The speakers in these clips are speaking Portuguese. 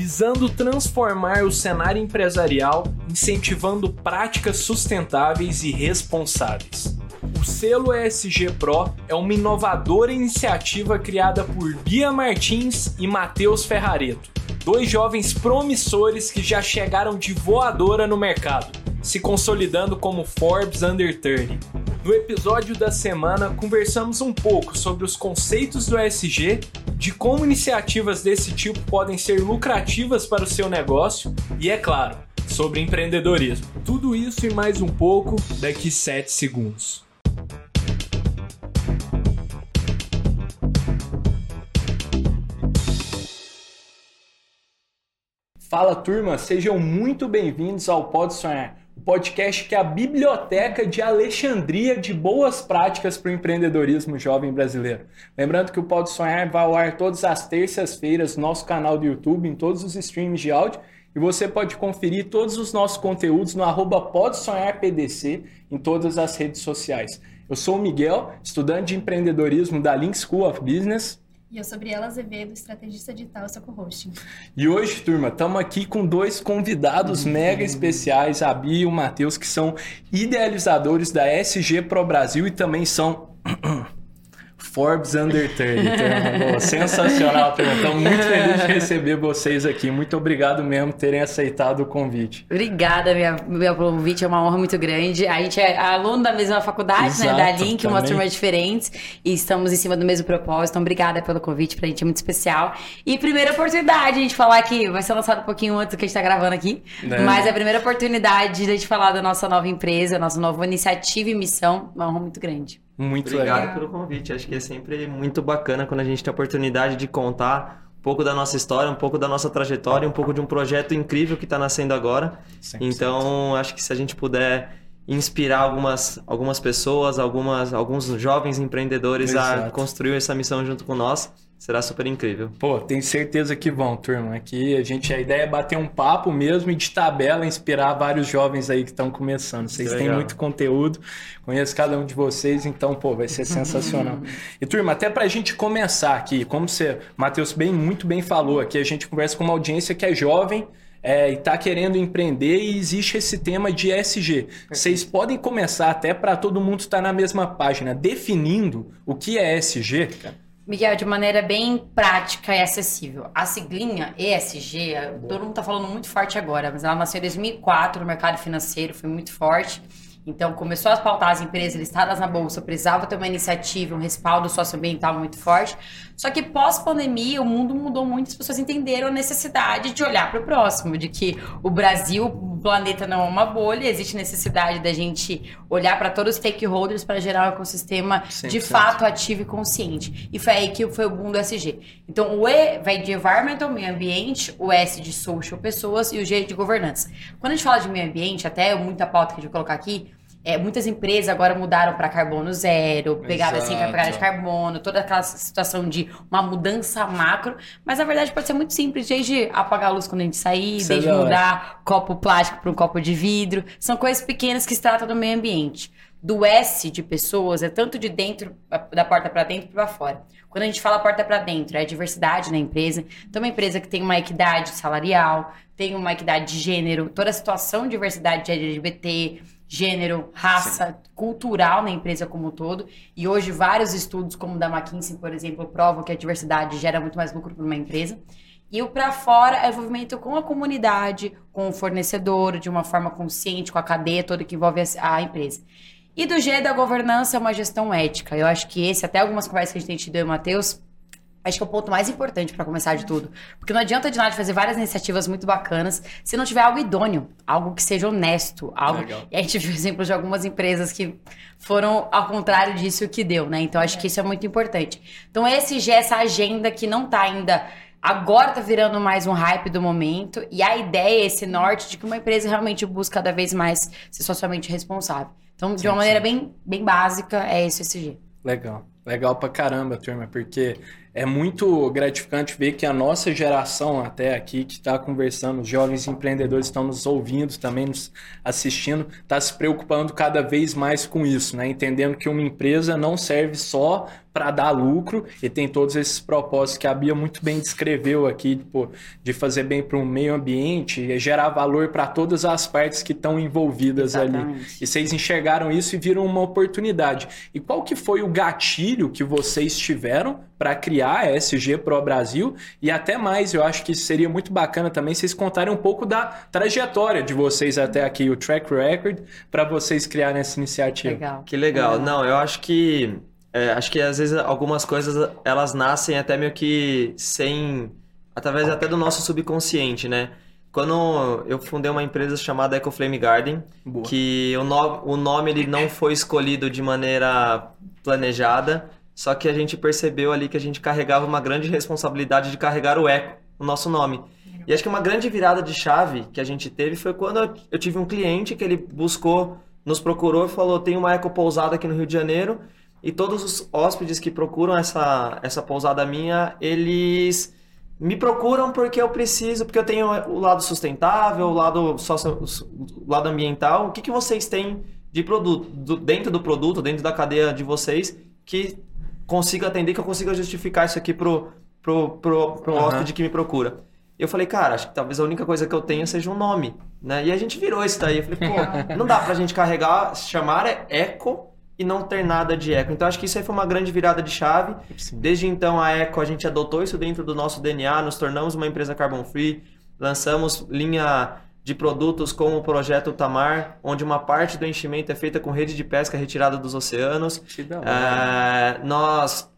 visando transformar o cenário empresarial, incentivando práticas sustentáveis e responsáveis. O selo ESG Pro é uma inovadora iniciativa criada por Bia Martins e Matheus Ferrareto, dois jovens promissores que já chegaram de voadora no mercado, se consolidando como Forbes Under 30. No episódio da semana, conversamos um pouco sobre os conceitos do ESG, de como iniciativas desse tipo podem ser lucrativas para o seu negócio e, é claro, sobre empreendedorismo. Tudo isso e mais um pouco daqui 7 segundos. Fala turma, sejam muito bem-vindos ao Pode Sonhar, podcast que é a biblioteca de Alexandria de boas práticas para o empreendedorismo jovem brasileiro. Lembrando que o Pode Sonhar vai ao ar todas as terças-feiras no nosso canal do YouTube, em todos os streams de áudio, e você pode conferir todos os nossos conteúdos no arroba Pode Sonhar PDC em todas as redes sociais. Eu sou o Miguel, estudante de empreendedorismo da Link School of Business. E eu sou Briela Azevedo, estrategista digital e co-hosting. E hoje, turma, estamos aqui com dois convidados uhum. mega especiais, a Bia e o Matheus, que são idealizadores da SG Pro Brasil e também são Forbes Under 30. sensacional, turma. Estamos muito felizes de receber vocês aqui. Muito obrigado mesmo por terem aceitado o convite. Obrigada, minha, meu convite. É uma honra muito grande. A gente é aluno da mesma faculdade, Exato, né? Da Link, também. uma turma diferente. E estamos em cima do mesmo propósito. Então, obrigada pelo convite. Pra gente é muito especial. E primeira oportunidade de a gente falar aqui. Vai ser lançado um pouquinho antes do que a gente tá gravando aqui. É. Mas é a primeira oportunidade de a gente falar da nossa nova empresa, nossa nova iniciativa e missão. Uma honra muito grande. Muito Obrigado legal. pelo convite. Acho que é sempre muito bacana quando a gente tem a oportunidade de contar um pouco da nossa história, um pouco da nossa trajetória, um pouco de um projeto incrível que está nascendo agora. 100%. Então, acho que se a gente puder inspirar algumas, algumas pessoas, algumas, alguns jovens empreendedores Exato. a construir essa missão junto com nós, Será super incrível. Pô, tenho certeza que vão, turma. Aqui a gente a ideia é bater um papo mesmo e de tabela inspirar vários jovens aí que estão começando. Vocês têm muito conteúdo, conheço cada um de vocês, então, pô, vai ser sensacional. e turma, até pra gente começar aqui, como você, Matheus, bem muito bem falou, aqui a gente conversa com uma audiência que é jovem, é, e está querendo empreender e existe esse tema de ESG. Vocês podem começar até para todo mundo estar tá na mesma página, definindo o que é ESG, cara. Miguel, de maneira bem prática e acessível. A siglinha ESG, todo mundo está falando muito forte agora, mas ela nasceu em 2004 no mercado financeiro, foi muito forte. Então, começou a pautar as empresas listadas na bolsa, precisava ter uma iniciativa, um respaldo socioambiental muito forte. Só que pós-pandemia, o mundo mudou muito, as pessoas entenderam a necessidade de olhar para o próximo, de que o Brasil, planeta não é uma bolha, existe necessidade da gente olhar para todos os stakeholders para gerar um ecossistema 100%. de fato ativo e consciente. E foi aí que foi o boom do SG. Então, o E vai de environmental, meio ambiente, o S de social, pessoas, e o G de governança. Quando a gente fala de meio ambiente, até muita pauta que a gente vai colocar aqui, é, muitas empresas agora mudaram para carbono zero, pegada assim para pegada de carbono, toda aquela situação de uma mudança macro. Mas na verdade pode ser muito simples, desde apagar a luz quando a gente sair, Sei desde mudar copo plástico para um copo de vidro. São coisas pequenas que se tratam do meio ambiente. Do S de pessoas é tanto de dentro, da porta para dentro para fora. Quando a gente fala porta para dentro, é a diversidade na empresa. Então, uma empresa que tem uma equidade salarial, tem uma equidade de gênero, toda a situação de diversidade de LGBT, gênero, raça, Sim. cultural na empresa como um todo. E hoje vários estudos, como o da McKinsey, por exemplo, provam que a diversidade gera muito mais lucro para uma empresa. E o para fora é o envolvimento com a comunidade, com o fornecedor, de uma forma consciente, com a cadeia toda que envolve a empresa. E do G da governança é uma gestão ética. Eu acho que esse, até algumas conversas que a gente tem tido eu e o Matheus, Acho que é o ponto mais importante para começar de tudo. Porque não adianta de nada fazer várias iniciativas muito bacanas se não tiver algo idôneo, algo que seja honesto, algo. Legal. E a gente viu exemplos de algumas empresas que foram ao contrário disso que deu, né? Então acho que isso é muito importante. Então esse já essa agenda que não tá ainda agora tá virando mais um hype do momento e a ideia esse norte de que uma empresa realmente busca cada vez mais ser socialmente responsável. Então, de uma sim, maneira bem, bem básica, é esse SG. Legal. Legal pra caramba, turma, porque é muito gratificante ver que a nossa geração até aqui que está conversando, os jovens empreendedores estão nos ouvindo, também nos assistindo, está se preocupando cada vez mais com isso, né? Entendendo que uma empresa não serve só para dar lucro e tem todos esses propósitos que a Bia muito bem descreveu aqui, tipo, de fazer bem para o meio ambiente e gerar valor para todas as partes que estão envolvidas Exatamente. ali. E vocês enxergaram isso e viram uma oportunidade. E qual que foi o gatilho que vocês tiveram para criar a SG Pro Brasil? E até mais, eu acho que seria muito bacana também vocês contarem um pouco da trajetória de vocês até aqui, o track record, para vocês criarem essa iniciativa. Legal. Que legal. Não, eu acho que é, acho que às vezes algumas coisas elas nascem até meio que sem. através até do nosso subconsciente, né? Quando eu fundei uma empresa chamada EcoFlame Garden, Boa. que o, no, o nome ele não foi escolhido de maneira planejada, só que a gente percebeu ali que a gente carregava uma grande responsabilidade de carregar o eco, o nosso nome. E acho que uma grande virada de chave que a gente teve foi quando eu tive um cliente que ele buscou, nos procurou e falou: tem uma eco pousada aqui no Rio de Janeiro e todos os hóspedes que procuram essa, essa pousada minha, eles me procuram porque eu preciso, porque eu tenho o lado sustentável, o lado, socio, o lado ambiental. O que, que vocês têm de produto, do, dentro do produto, dentro da cadeia de vocês, que consiga atender, que eu consiga justificar isso aqui pro, pro, pro, pro uhum. hóspede que me procura. Eu falei, cara, acho que talvez a única coisa que eu tenha seja um nome, né? E a gente virou isso daí. Eu falei, pô, não dá pra gente carregar, chamar é eco e não ter nada de eco. Então acho que isso aí foi uma grande virada de chave. Sim. Desde então a Eco a gente adotou isso dentro do nosso DNA, nos tornamos uma empresa carbon free, lançamos linha de produtos como o projeto Tamar, onde uma parte do enchimento é feita com rede de pesca retirada dos oceanos. É, nós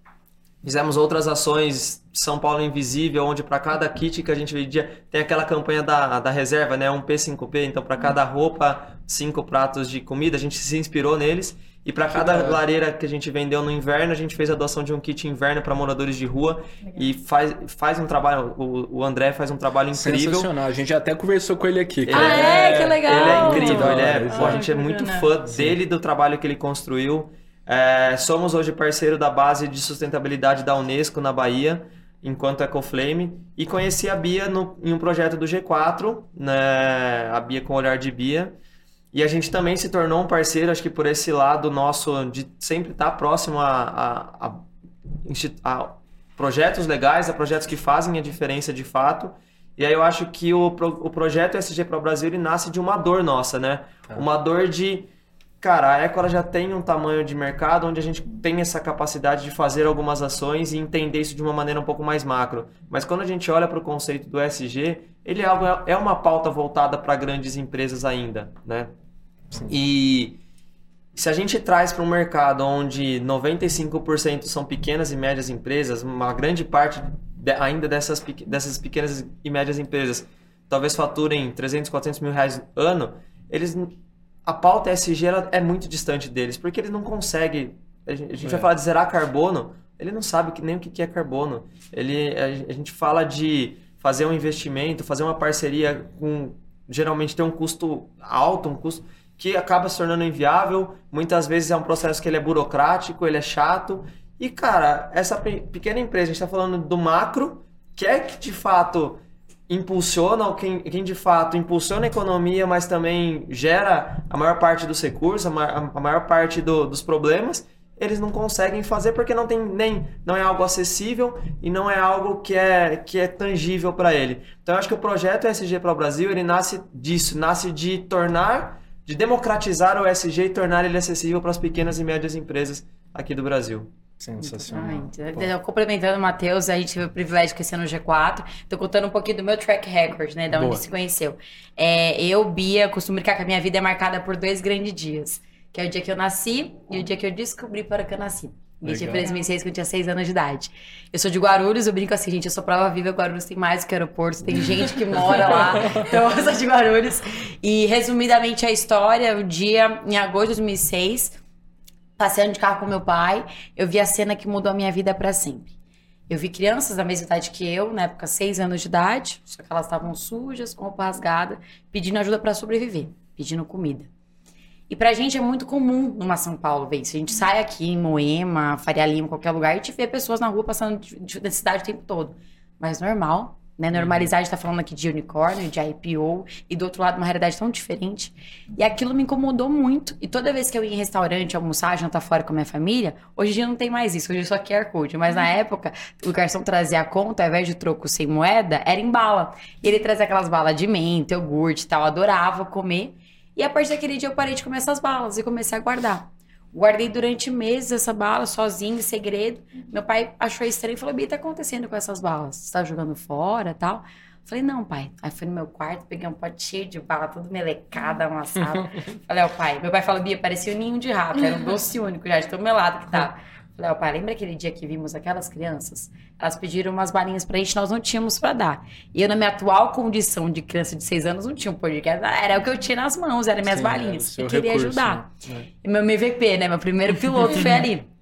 fizemos outras ações, São Paulo Invisível, onde para cada kit que a gente vendia, tem aquela campanha da, da reserva, né? Um P5P, então para cada roupa, cinco pratos de comida, a gente se inspirou neles. E para cada legal. lareira que a gente vendeu no inverno, a gente fez a doação de um kit inverno para moradores de rua legal. e faz, faz um trabalho, o, o, André faz um trabalho incrível. Sensacional, a gente até conversou com ele aqui. Ele ah, é, é, que legal! Ele é incrível, ele é, pô, a gente é muito fã Sim. dele, do trabalho que ele construiu. É, somos hoje parceiro da base de sustentabilidade da Unesco na Bahia, enquanto EcoFlame, e conheci a Bia no, em um projeto do G4, né, a Bia com olhar de Bia, e a gente também se tornou um parceiro, acho que por esse lado nosso de sempre estar próximo a, a, a, a projetos legais, a projetos que fazem a diferença de fato. E aí eu acho que o, o projeto SG Pro Brasil ele nasce de uma dor nossa, né? É. Uma dor de, cara, a Eco já tem um tamanho de mercado onde a gente tem essa capacidade de fazer algumas ações e entender isso de uma maneira um pouco mais macro. Mas quando a gente olha para o conceito do SG, ele é, algo, é uma pauta voltada para grandes empresas ainda, né? Sim. E se a gente traz para um mercado onde 95% são pequenas e médias empresas, uma grande parte ainda dessas, dessas pequenas e médias empresas talvez faturem 300, 400 mil reais ano, eles, a pauta SG é muito distante deles, porque eles não conseguem. A gente, a gente é. vai falar de zerar carbono, ele não sabe nem o que é carbono. Ele, a gente fala de fazer um investimento, fazer uma parceria com. Geralmente tem um custo alto, um custo que acaba se tornando inviável. Muitas vezes é um processo que ele é burocrático, ele é chato. E, cara, essa pequena empresa, a gente está falando do macro, que é que de fato impulsiona, quem, quem de fato impulsiona a economia, mas também gera a maior parte dos recursos, a maior, a maior parte do, dos problemas, eles não conseguem fazer porque não tem nem não é algo acessível e não é algo que é que é tangível para ele. Então eu acho que o projeto SG para o Brasil ele nasce disso, nasce de tornar de democratizar o SG e tornar ele acessível para as pequenas e médias empresas aqui do Brasil. Sensacional. Então, complementando o Matheus, a gente teve o privilégio de conhecer no G4. Estou contando um pouquinho do meu track record, né? Da onde se conheceu. É, eu, Bia, costumo brincar que a minha vida é marcada por dois grandes dias. Que é o dia que eu nasci e o dia que eu descobri para que eu nasci. Desde 2006, que eu tinha 6 anos de idade. Eu sou de Guarulhos, eu brinco assim, gente, eu sou prova viva, Guarulhos tem mais do que aeroporto, tem gente que mora lá, então eu sou de Guarulhos. E, resumidamente, a história, o dia, em agosto de 2006, passeando de carro com meu pai, eu vi a cena que mudou a minha vida para sempre. Eu vi crianças da mesma idade que eu, na época 6 anos de idade, só que elas estavam sujas, com roupa rasgada, pedindo ajuda para sobreviver, pedindo comida. E pra gente é muito comum numa São Paulo ver isso. A gente sai aqui em Moema, Faria Lima, qualquer lugar, e te vê pessoas na rua passando de necessidade o tempo todo. Mas normal, Né? Normalizar, a gente tá falando aqui de unicórnio, de IPO, e do outro lado uma realidade tão diferente. E aquilo me incomodou muito. E toda vez que eu ia em restaurante, almoçar, jantar fora com a minha família, hoje em dia não tem mais isso, hoje é só QR Code. Mas na época, o garçom trazia a conta, ao invés de troco sem moeda, era em bala. E ele trazia aquelas balas de menta, iogurte e tal, adorava comer. E a partir daquele dia eu parei de comer essas balas e comecei a guardar. Guardei durante meses essa bala, sozinho, em segredo. Meu pai achou estranho e falou: Bia, tá acontecendo com essas balas? Você tá jogando fora tal? Falei, não, pai. Aí fui no meu quarto, peguei um pote cheio de bala, tudo melecada, amassada. Falei, ó, pai. Meu pai falou, Bia, parecia um ninho de rato, era um doce único já, de tão melado que tava. Ó, pai, lembra aquele dia que vimos aquelas crianças? Elas pediram umas balinhas pra gente, nós não tínhamos pra dar. E eu, na minha atual condição de criança de seis anos, não tinha um podcast. Era o que eu tinha nas mãos, eram minhas Sim, balinhas. E seu queria recurso, ajudar. né? E meu MVP, né? Meu primeiro piloto foi ali.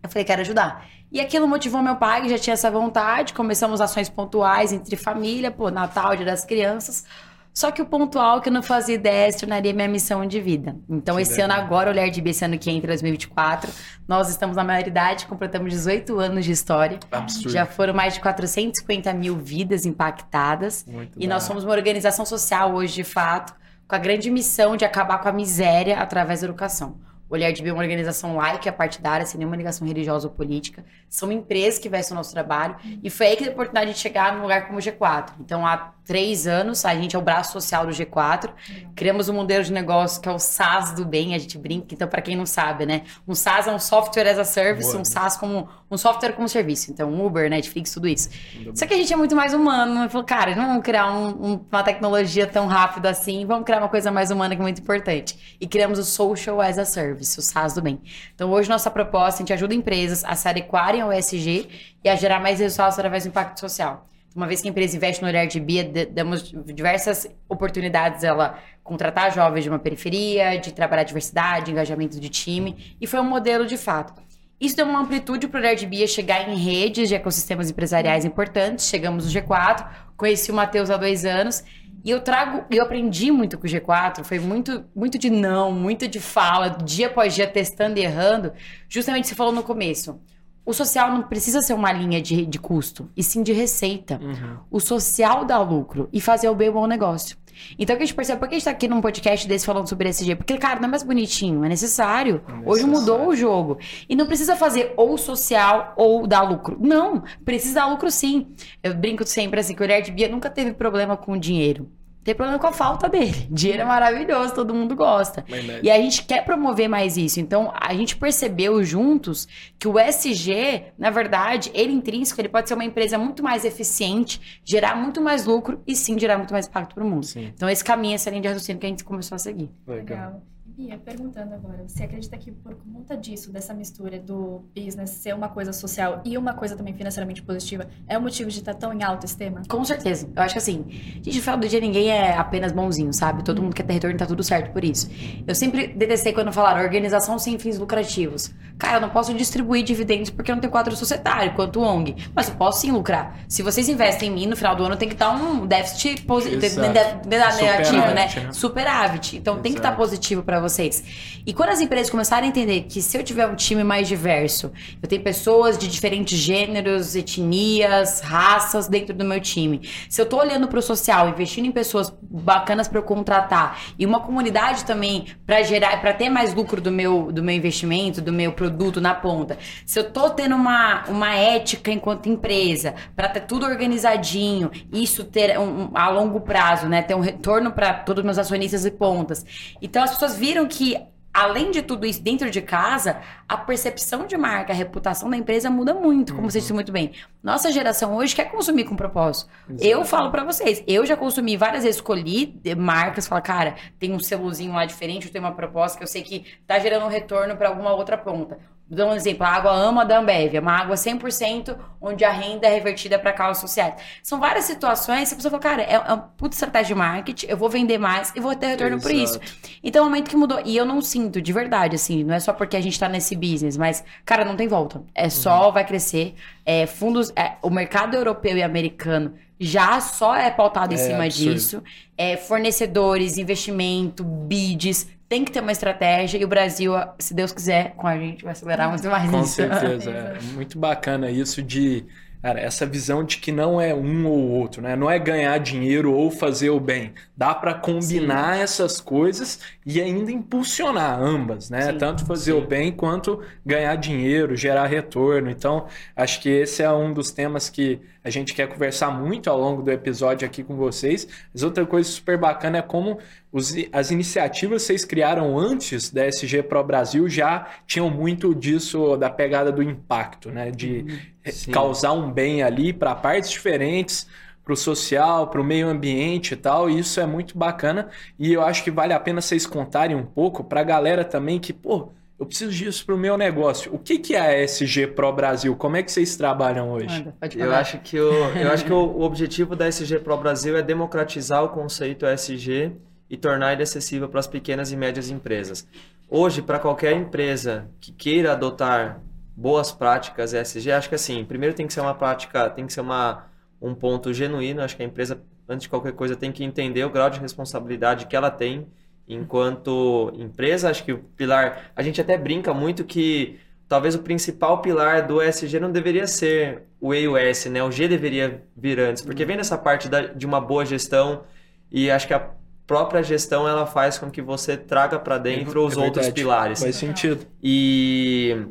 Eu falei, quero ajudar. E aquilo motivou meu pai, que já tinha essa vontade. Começamos ações pontuais entre família, pô, Natal, Dia das Crianças. Só que o pontual que eu não fazia ideia se tornaria minha missão de vida. Então, Que esse ano agora, Olhar de B, esse ano que entra, 2024, nós estamos na maioridade, completamos 18 anos de história. Absurdo. Já foram mais de 450 mil vidas impactadas. Muito E da nós somos uma organização social hoje, de fato, com a grande missão de acabar com a miséria através da educação. O Olhar de Bem é uma organização laica, partidária, sem nenhuma ligação religiosa ou política. São empresas que investem no nosso trabalho. E foi aí que deu a oportunidade de chegar num lugar como o G4. Então, há três anos, a gente é o braço social do G4. Criamos um modelo de negócio que é o SaaS do bem, a gente brinca. Então, para quem não sabe, né? Um SaaS é um software as a service, Boa. um SaaS como um software como serviço. Então, Uber, Netflix, tudo isso. Só que a gente é muito mais humano. Eu falo, cara, não vamos criar um- um- uma tecnologia tão rápido assim, vamos criar uma coisa mais humana que é muito importante. E criamos o Social as a Service, o SaaS do bem. Então, hoje, nossa proposta, a gente ajuda empresas a se adequarem ao ESG e a gerar mais resultados através do impacto social. Uma vez que a empresa investe no olhar de Bia, damos diversas oportunidades ela contratar jovens de uma periferia, de trabalhar diversidade, engajamento de time, e foi um modelo de fato. Isso deu uma amplitude para o de Bia chegar em redes de ecossistemas empresariais importantes. Chegamos no G4, conheci o Matheus há dois anos. E eu trago, eu aprendi muito com o G4, foi muito, muito de não, muito de fala, dia após dia testando e errando. Justamente você falou no começo. O social não precisa ser uma linha de, de custo, e sim de receita. Uhum. O social dá lucro e fazer o bem um bom negócio. Então, o que a gente percebe, por que a gente tá aqui num podcast desse falando sobre esse Porque, cara, não é mais bonitinho, é necessário. É Hoje necessário. mudou o jogo. E não precisa fazer ou social ou dar lucro. Não, precisa dar lucro sim. Eu brinco sempre assim, que o de Bia nunca teve problema com o dinheiro. Tem problema com a falta dele. Dinheiro é maravilhoso, todo mundo gosta. Verdade. E a gente quer promover mais isso. Então, a gente percebeu juntos que o SG, na verdade, ele intrínseco, ele pode ser uma empresa muito mais eficiente, gerar muito mais lucro e sim gerar muito mais impacto para o mundo. Sim. Então, esse caminho, essa linha de raciocínio que a gente começou a seguir. Legal. Legal. Bia, perguntando agora, você acredita que por conta disso, dessa mistura do business ser uma coisa social e uma coisa também financeiramente positiva, é o motivo de estar tão em alto esse tema? Com certeza. Eu acho que assim, gente, no final do dia ninguém é apenas bonzinho, sabe? Todo mundo quer ter retorno e tá tudo certo por isso. Eu sempre detestei quando falaram organização sem fins lucrativos. Cara, eu não posso distribuir dividendos porque eu não tenho quadro societário, quanto ONG. Mas eu posso sim lucrar. Se vocês investem em mim, no final do ano tem que estar um déficit positivo, Exato. negativo, né? Superávit, né? Superávit. Então tem que estar Exato. positivo para vocês. E quando as empresas começarem a entender que se eu tiver um time mais diverso, eu tenho pessoas de diferentes gêneros, etnias, raças dentro do meu time. Se eu tô olhando pro social, investindo em pessoas bacanas para eu contratar e uma comunidade também para gerar, para ter mais lucro do meu do meu investimento, do meu produto na ponta. Se eu tô tendo uma, uma ética enquanto empresa, para ter tudo organizadinho, isso ter um, a longo prazo, né, ter um retorno para todos os meus acionistas e pontas. Então as pessoas viram que Além de tudo isso, dentro de casa, a percepção de marca, a reputação da empresa muda muito, como você disse muito bem. Nossa geração hoje quer consumir com propósito. Eu falo pra vocês, eu já consumi várias vezes, escolhi marcas, fala, cara, tem um selozinho lá diferente, eu tenho uma proposta que eu sei que tá gerando um retorno pra alguma outra ponta. Dou um exemplo, a água ama da Ambev, é uma água 100% onde a renda é revertida para causas sociais. São várias situações que a pessoa fala, cara, é, é uma puta estratégia de marketing, eu vou vender mais e vou ter retorno por isso. Exato. Então é um momento que mudou. E eu não sinto, de verdade, assim, não é só porque a gente tá nesse business, mas, cara, não tem volta. É só vai crescer. É, fundos, é, o mercado europeu e americano já só é pautado em É cima absurdo. disso. É, fornecedores, investimento, bids, tem que ter uma estratégia. E o Brasil, se Deus quiser, com a gente, vai acelerar muito mais Com isso. certeza. É muito bacana isso de Cara, essa visão de que não é um ou outro, né? Não é ganhar dinheiro ou fazer o bem. Dá para combinar Sim. essas coisas e ainda impulsionar ambas, né? Sim. Tanto fazer Sim. o bem quanto ganhar dinheiro, gerar retorno. Então, acho que esse é um dos temas que a gente quer conversar muito ao longo do episódio aqui com vocês. Mas outra coisa super bacana é como os, as iniciativas que vocês criaram antes da SG Pro Brasil já tinham muito disso da pegada do impacto, né? De uhum. Sim. causar um bem ali para partes diferentes, para o social, para o meio ambiente e tal. E isso é muito bacana. E eu acho que vale a pena vocês contarem um pouco para a galera também que, pô, eu preciso disso para o meu negócio. O que, que é a SG Pro Brasil? Como é que vocês trabalham hoje? eu acho que, o, eu acho que o, o objetivo da SG Pro Brasil é democratizar o conceito SG e tornar ele acessível para as pequenas e médias empresas. Hoje, para qualquer empresa que queira adotar boas práticas ESG, acho que assim, primeiro tem que ser uma prática, tem que ser uma, um ponto genuíno, acho que a empresa, antes de qualquer coisa, tem que entender o grau de responsabilidade que ela tem enquanto empresa, acho que o pilar, a gente até brinca muito que talvez o principal pilar do ESG não deveria ser o E e o S, né? O G deveria vir antes, porque vem nessa parte da, de uma boa gestão e acho que a própria gestão ela faz com que você traga para dentro é, os é outros pilares. Faz sentido. E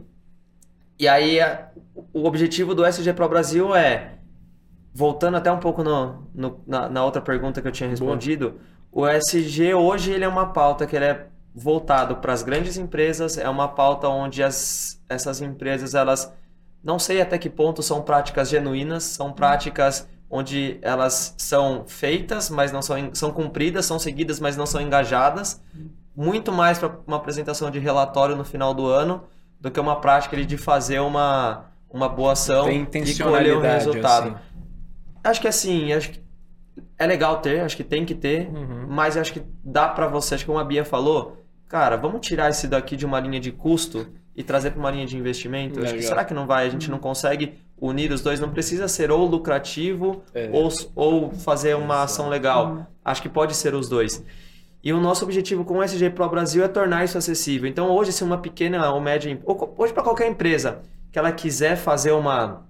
e aí, o objetivo do SG Pro Brasil é, voltando até um pouco no, no na, na, outra pergunta que eu tinha respondido, Boa. O SG hoje ele é uma pauta que ele é voltado para as grandes empresas, é uma pauta onde as, essas empresas, elas, não sei até que ponto são práticas genuínas, são práticas onde elas são feitas, mas não são, são cumpridas, são seguidas, mas não são engajadas, muito mais para uma apresentação de relatório no final do ano, do que uma prática de fazer uma, uma boa ação e colher um resultado. Assim. Acho que assim, acho que é legal ter, acho que tem que ter, uhum. mas acho que dá para você, acho que como a Bia falou, cara, vamos tirar esse daqui de uma linha de custo e trazer para uma linha de investimento. Que, será que não vai? A gente não consegue unir os dois, não precisa ser ou lucrativo é. ou, ou fazer uma ação legal. Uhum. Acho que pode ser os dois. E o nosso objetivo com o SG Pro Brasil é tornar isso acessível. Então, hoje, se uma pequena ou média, hoje para qualquer empresa que ela quiser fazer uma,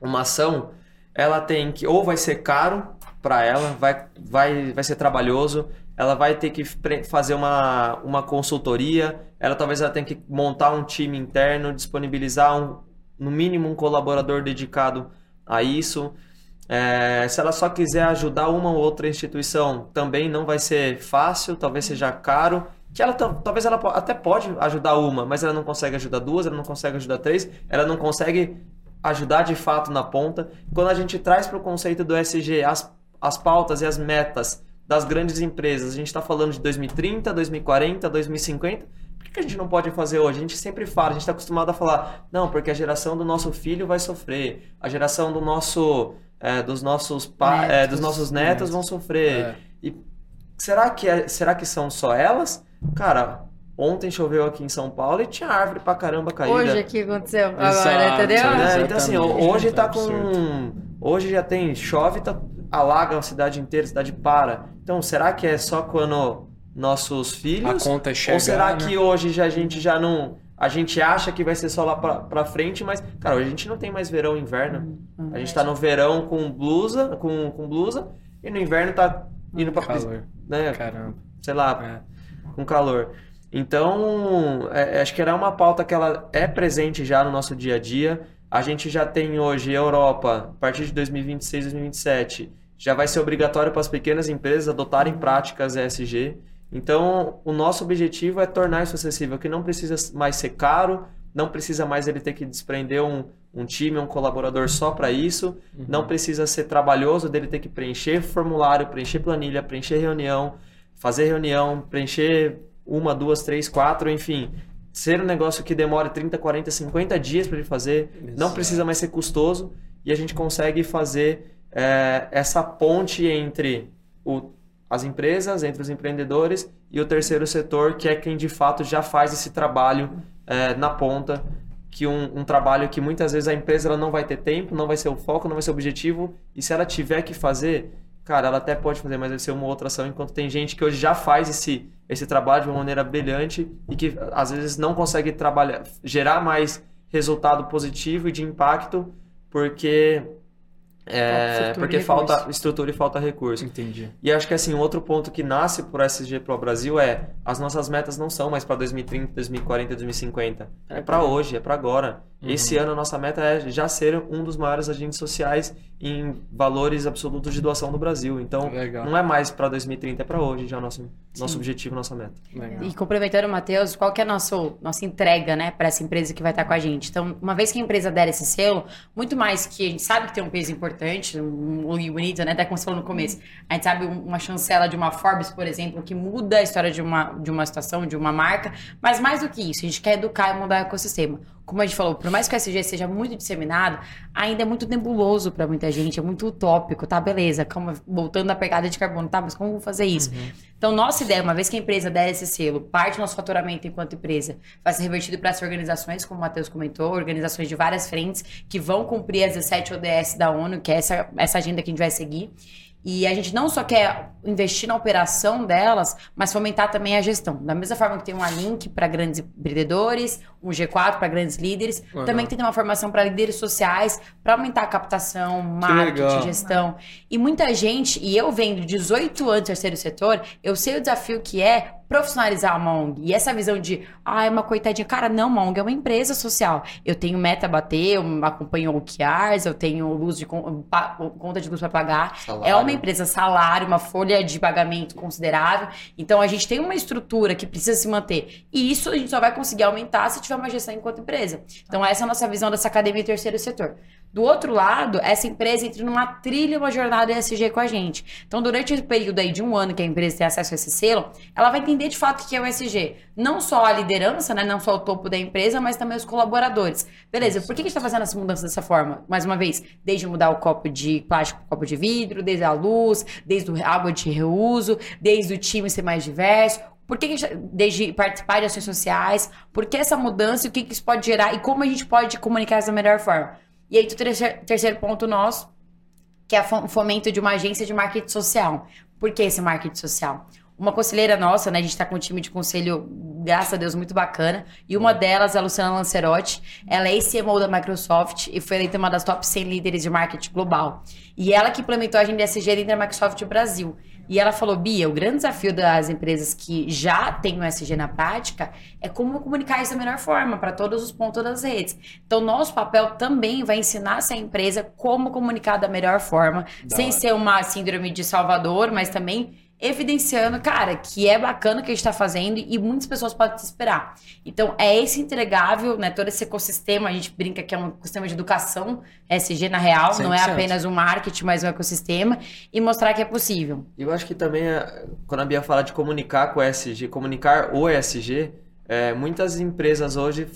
uma ação, ela tem que, ou vai ser caro para ela, vai, vai, vai ser trabalhoso, ela vai ter que fazer uma, uma consultoria, ela talvez ela tenha que montar um time interno, disponibilizar um, no mínimo um colaborador dedicado a isso. É, se ela só quiser ajudar uma ou outra instituição, também não vai ser fácil, talvez seja caro. Que ela talvez ela até pode ajudar uma, mas ela não consegue ajudar duas, ela não consegue ajudar três, ela não consegue ajudar de fato na ponta. Quando a gente traz para o conceito do SG as, as pautas e as metas das grandes empresas, a gente está falando de 2030, 2040, 2050. Por que a gente não pode fazer hoje? A gente sempre fala, a gente está acostumado a falar, não, porque a geração do nosso filho vai sofrer, a geração do nosso é, dos nossos pa netos, é, dos nossos netos, netos. vão sofrer. É. E será que é, será que são só elas? Cara, ontem choveu aqui em São Paulo e tinha árvore pra caramba caída. Hoje aqui aconteceu agora, entendeu? É, então assim, hoje tá com hoje já tem chove, tá, alaga a cidade inteira, a cidade para. Então, será que é só quando nossos filhos? A conta chega, Ou será né? que hoje já, a gente já não a gente acha que vai ser só lá pra, pra frente, mas, cara, hoje a gente não tem mais verão e inverno. Uhum. A gente tá no verão com blusa, com, com blusa, e no inverno tá indo pra calor. Né? Caramba. Sei lá, é. com calor. Então, é, é, acho que era uma pauta que ela é presente já no nosso dia a dia. A gente já tem hoje Europa, a partir de 2026, 2027, já vai ser obrigatório para as pequenas empresas adotarem práticas ESG. Então, o nosso objetivo é tornar isso acessível, que não precisa mais ser caro, não precisa mais ele ter que desprender um, um time, um colaborador só para isso, uhum. não precisa ser trabalhoso dele ter que preencher formulário, preencher planilha, preencher reunião, fazer reunião, preencher uma, duas, três, quatro, enfim. Ser um negócio que demore 30, 40, 50 dias para ele fazer, Exato. não precisa mais ser custoso e a gente consegue fazer é, essa ponte entre o as empresas, entre os empreendedores e o terceiro setor, que é quem de fato já faz esse trabalho é, na ponta, que um, um, trabalho que muitas vezes a empresa ela não vai ter tempo, não vai ser o foco, não vai ser o objetivo, e se ela tiver que fazer, cara, ela até pode fazer, mas vai ser uma outra ação, enquanto tem gente que hoje já faz esse, esse trabalho de uma maneira brilhante e que às vezes não consegue trabalhar, gerar mais resultado positivo e de impacto porque é, porque e falta estrutura e falta recurso. Entendi. E acho que assim, um outro ponto que nasce por SG Pro Brasil é as nossas metas não são mais para 2030, 2040, 2050. É para hoje, é para agora. Uhum. Esse ano a nossa meta é já ser um dos maiores agentes sociais em valores absolutos de doação do Brasil. Então, Legal. não é mais para 2030, é para hoje já nosso nosso Sim. objetivo, nossa meta. Legal. E complementando o Matheus, qual que é a nosso, nossa entrega, né, para essa empresa que vai estar com a gente? Então, uma vez que a empresa der esse selo, muito mais que a gente sabe que tem um peso importante, um orgulho bonito, né, até como você falou no começo, a gente sabe um- uma chancela de uma Forbes, por exemplo, que muda a história de uma, de uma situação, de uma marca, mas mais do que isso, a gente quer educar e mudar o ecossistema. Como a gente falou, por mais que o SG seja muito disseminado, ainda é muito nebuloso para muita gente, é muito utópico, tá? Beleza, calma, voltando à pegada de carbono, tá? Mas como vou fazer isso? Então, nossa ideia, uma vez que a empresa der esse selo, parte do nosso faturamento enquanto empresa vai ser revertido para essas organizações, como o Matheus comentou, organizações de várias frentes que vão cumprir as 17 ODS da ONU, que é essa, essa agenda que a gente vai seguir. E a gente não só quer investir na operação delas, mas fomentar também a gestão. Da mesma forma que tem um link para grandes empreendedores, um G4 para grandes líderes, Uhum. também tem uma formação para líderes sociais, para aumentar a captação, marketing, gestão. E muita gente, e eu vendo 18 anos no terceiro setor, eu sei o desafio que é profissionalizar uma ONG. E essa visão de, ah, é uma coitadinha. Cara, não, uma ONG é uma empresa social. Eu tenho meta a bater, eu acompanho OKRs, eu tenho luz de conta de luz para pagar. É uma empresa salário, uma folha de pagamento considerável. Então a gente tem uma estrutura que precisa se manter. E isso a gente só vai conseguir aumentar se tiver uma gestão enquanto empresa. Então essa é a nossa visão dessa academia terceiro setor. Do outro lado, essa empresa entra numa trilha, uma jornada ESG com a gente. Então, durante esse período aí de um ano que a empresa tem acesso a esse selo, ela vai entender de fato o que é o ESG. Não só a liderança, né? Não só o topo da empresa, mas também os colaboradores. Beleza, por que a gente está fazendo essa mudança dessa forma? Mais uma vez, desde mudar o copo de plástico para copo de vidro, desde a luz, desde a água de reuso, desde o time ser mais diverso. Por que, gente, desde participar de ações sociais, por que essa mudança, o que, que isso pode gerar e como a gente pode comunicar isso da melhor forma? E aí, o terceiro, terceiro ponto nosso, que é o fomento de uma agência de marketing social. Por que esse marketing social? Uma conselheira nossa, né? A gente tá com um time de conselho, graças a Deus, muito bacana. E uma delas é a Luciana Lancerotti. Ela é CMO da Microsoft e foi eleita uma das top 100 líderes de marketing global. E ela que implementou a agenda SG dentro da Microsoft Brasil. E ela falou, Bia, o grande desafio das empresas que já têm o SG na prática é como comunicar isso da melhor forma para todos os pontos das redes. Então, nosso papel também vai ensinar essa empresa como comunicar da melhor forma, Da sem hora. ser uma síndrome de Salvador, mas também evidenciando, cara, que é bacana o que a gente está fazendo e muitas pessoas podem se esperar. Então, é esse entregável, né? Todo esse ecossistema, a gente brinca que é um ecossistema de educação, SG na real, não é 100%. apenas um marketing, mas um ecossistema, e mostrar que é possível. E eu acho que também, é, quando a Bia fala de comunicar com o ESG, comunicar o ESG, é, muitas empresas hoje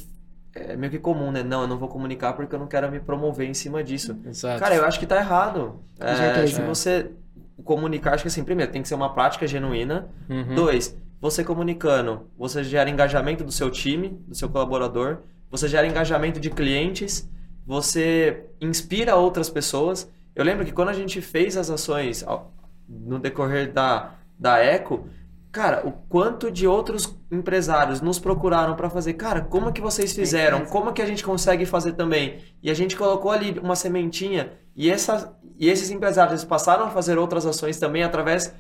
é meio que comum, né? Não, eu não vou comunicar porque eu não quero me promover em cima disso. Exato. Cara, eu acho que tá errado. É, certeza. acho que você comunicar, acho que assim, primeiro, tem que ser uma prática genuína. Uhum. Dois, você comunicando, você gera engajamento do seu time, do seu colaborador, você gera engajamento de clientes, você inspira outras pessoas. Eu lembro que quando a gente fez as ações no decorrer da, da Eco, cara, o quanto de outros empresários nos procuraram para fazer, cara, como que vocês fizeram? Como que a gente consegue fazer também? E a gente colocou ali uma sementinha e, essa, e esses empresários passaram a fazer outras ações também através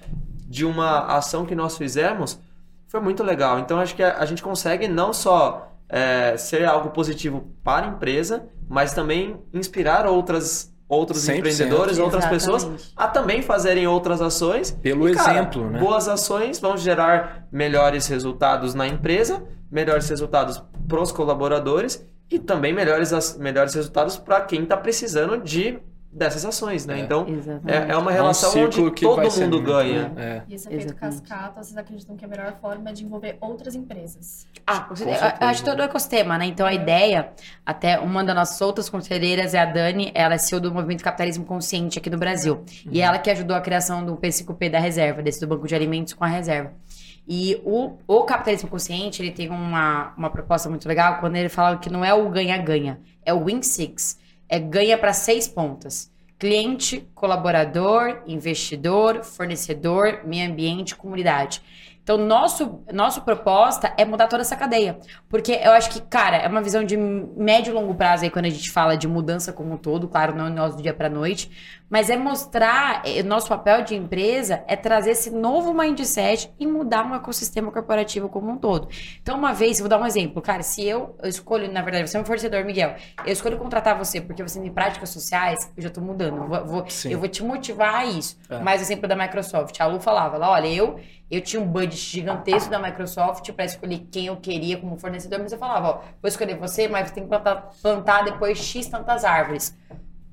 de uma ação que nós fizemos. Foi muito legal. Então acho que a, a gente consegue não só é, ser algo positivo para a empresa, mas também inspirar outras outros 100%. empreendedores, outras pessoas Exatamente. a também fazerem outras ações. Pelo E, cara, exemplo, né? Boas ações vão gerar melhores resultados na empresa, melhores resultados para os colaboradores e também melhores, as- melhores resultados para quem está precisando de dessas ações, né? É. Então Exatamente. é, é uma É um relação onde que vai todo mundo ganha. É. E esse efeito Exatamente. cascata, vocês acreditam que a melhor forma é de envolver outras empresas? Ah, você- eu acho todo o ecossistema, né? Então a ideia, até uma das nossas outras conselheiras é a Dani, ela é CEO do Movimento Capitalismo Consciente aqui no Brasil. E ela que ajudou a criação do P5P da reserva, desse do Banco de Alimentos com a reserva. E o, o capitalismo consciente, ele tem uma, uma proposta muito legal quando ele fala que não é o ganha-ganha, é o win six. É ganha para seis pontas. Cliente, colaborador, investidor, fornecedor, meio ambiente, comunidade. Então, nosso, nossa proposta é mudar toda essa cadeia. Porque eu acho que, cara, é uma visão de médio e longo prazo aí quando a gente fala de mudança como um todo, claro, não nós do dia para noite, mas é mostrar, é, nosso papel de empresa é trazer esse novo mindset e mudar um ecossistema corporativo como um todo. Então, uma vez, vou dar um exemplo, cara, se eu, eu escolho, na verdade, você é um fornecedor, Miguel, eu escolho contratar você porque você tem práticas sociais, eu já tô mudando, eu vou, vou eu vou te motivar a isso. É. Mais exemplo da Microsoft, a Lu falava, ela, olha, eu eu tinha um budget gigantesco da Microsoft para escolher quem eu queria como fornecedor, mas eu falava, ó, vou escolher você, mas tem que plantar, plantar depois X tantas árvores.